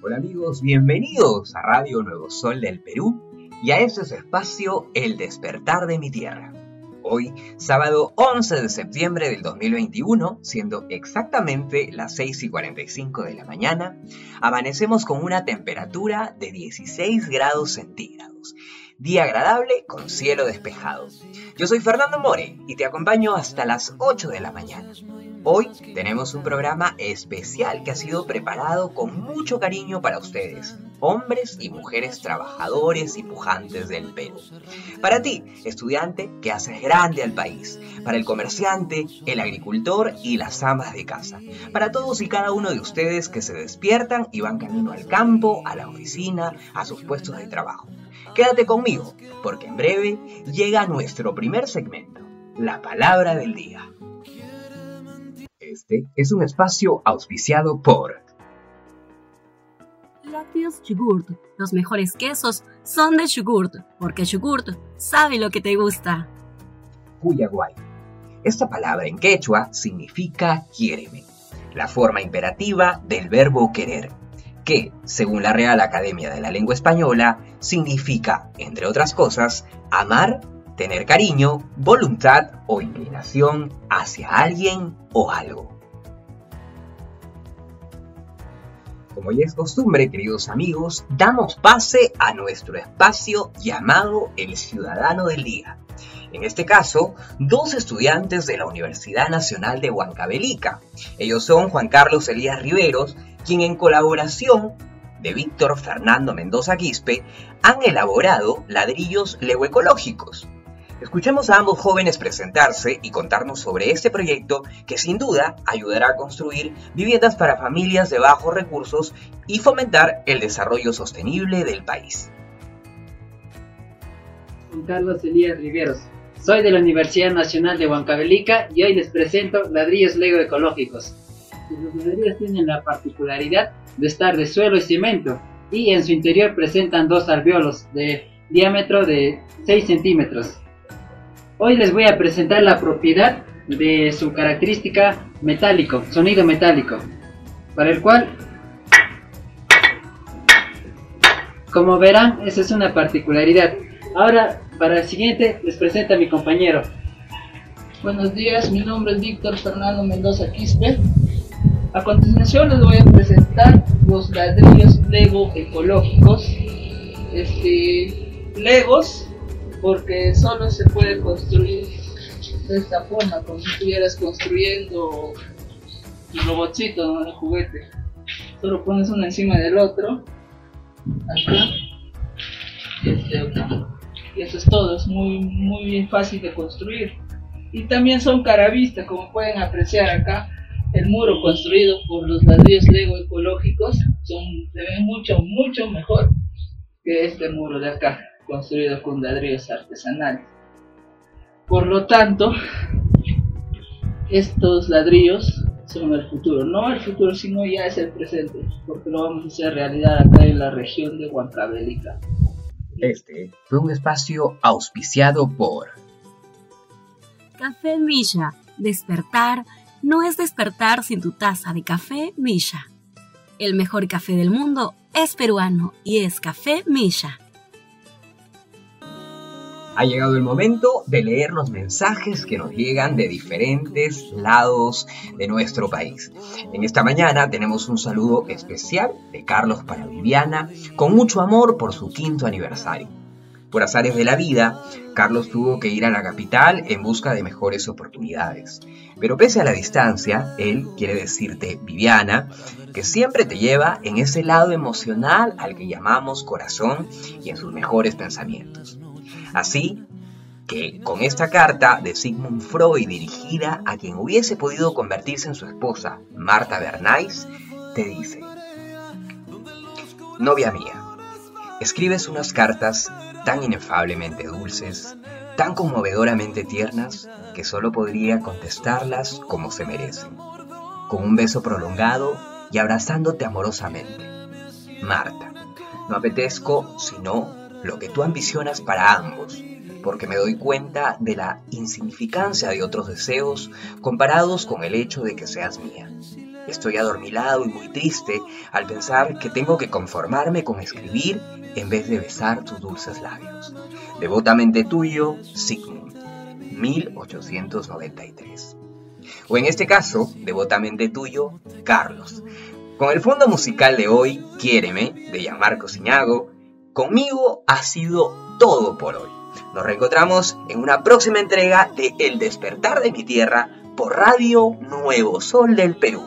Hola amigos, bienvenidos a Radio Nuevo Sol del Perú y a este espacio El despertar de mi tierra. Hoy, sábado 11 de septiembre del 2021, siendo exactamente las 6 y 45 de la mañana, amanecemos con una temperatura de 16 grados centígrados. Día agradable con cielo despejado. Yo soy Fernando More y te acompaño hasta las 8 de la mañana. Hoy tenemos un programa especial que ha sido preparado con mucho cariño para ustedes, hombres y mujeres trabajadores y pujantes del Perú. Para ti, estudiante que haces grande al país. Para el comerciante, el agricultor y las amas de casa. Para todos y cada uno de ustedes que se despiertan y van camino al campo, a la oficina, a sus puestos de trabajo. Quédate conmigo, porque en breve llega nuestro primer segmento, la palabra del día. Este es un espacio auspiciado por Lácteos Yogurt. Los mejores quesos son de Yogurt, porque Yogurt sabe lo que te gusta. Puyaguay. Esta palabra en quechua significa quiéreme, la forma imperativa del verbo querer, que, según la Real Academia de la Lengua Española, significa, entre otras cosas, amar tener cariño, voluntad o inclinación hacia alguien o algo. Como ya es costumbre, queridos amigos, damos pase a nuestro espacio llamado El Ciudadano del Día. En este caso, dos estudiantes de la Universidad Nacional de Huancavelica. Ellos son Juan Carlos Elías Riveros, quien en colaboración de Víctor Fernando Mendoza Quispe han elaborado ladrillos legoecológicos. Escuchemos a ambos jóvenes presentarse y contarnos sobre este proyecto que sin duda ayudará a construir viviendas para familias de bajos recursos y fomentar el desarrollo sostenible del país. Juan Carlos Elías Riveros. Soy de la Universidad Nacional de Huancavelica y hoy les presento ladrillos Lego ecológicos. Los ladrillos tienen la particularidad de estar de suelo y cemento y en su interior presentan dos alveolos de diámetro de 6 centímetros. Hoy les voy a presentar la propiedad de su característica metálico, sonido metálico, para el cual, como verán, esa es una particularidad. Ahora, para el siguiente, les presento a mi compañero. Buenos días, mi nombre es Víctor Fernando Mendoza Quispe. A continuación les voy a presentar los ladrillos Lego ecológicos. Este, Legos porque solo se puede construir de esta forma, como si estuvieras construyendo un robotcito, ¿no? Un juguete. Solo pones uno encima del otro, acá, y este otro. Y eso es todo, es muy, muy fácil de construir. Y también son caravista, como pueden apreciar acá, el muro construido por los ladrillos Lego ecológicos son, se ven mucho, mucho mejor que este muro de acá construido con ladrillos artesanales. Por lo tanto, estos ladrillos son el futuro, no el futuro, sino ya es el presente, porque lo vamos a hacer realidad acá en la región de Huancavelica. Este fue un espacio auspiciado por Café Milla. Despertar no es despertar sin tu taza de café Milla. El mejor café del mundo es peruano y es Café Milla. Ha llegado el momento de leer los mensajes que nos llegan de diferentes lados de nuestro país. En esta mañana tenemos un saludo especial de Carlos para Viviana, con mucho amor por su quinto aniversario. Por azares de la vida, Carlos tuvo que ir a la capital en busca de mejores oportunidades. Pero pese a la distancia, él quiere decirte, Viviana, que siempre te lleva en ese lado emocional al que llamamos corazón y en sus mejores pensamientos. Así que con esta carta de Sigmund Freud dirigida a quien hubiese podido convertirse en su esposa, Marta Bernays, te dice, Novia mía, escribes unas cartas tan inefablemente dulces, tan conmovedoramente tiernas, que solo podría contestarlas como se merecen, con un beso prolongado y abrazándote amorosamente. Marta, no apetezco sino lo que tú ambicionas para ambos, porque me doy cuenta de la insignificancia de otros deseos comparados con el hecho de que seas mía. Estoy adormilado y muy triste al pensar que tengo que conformarme con escribir en vez de besar tus dulces labios. Devotamente tuyo, Sigmund, 1893. O en este caso, devotamente tuyo, Carlos. Con el fondo musical de hoy, Quiéreme, de Gianmarco Ciñago, conmigo ha sido todo por hoy. Nos reencontramos en una próxima entrega de El despertar de mi tierra por Radio Nuevo Sol del Perú.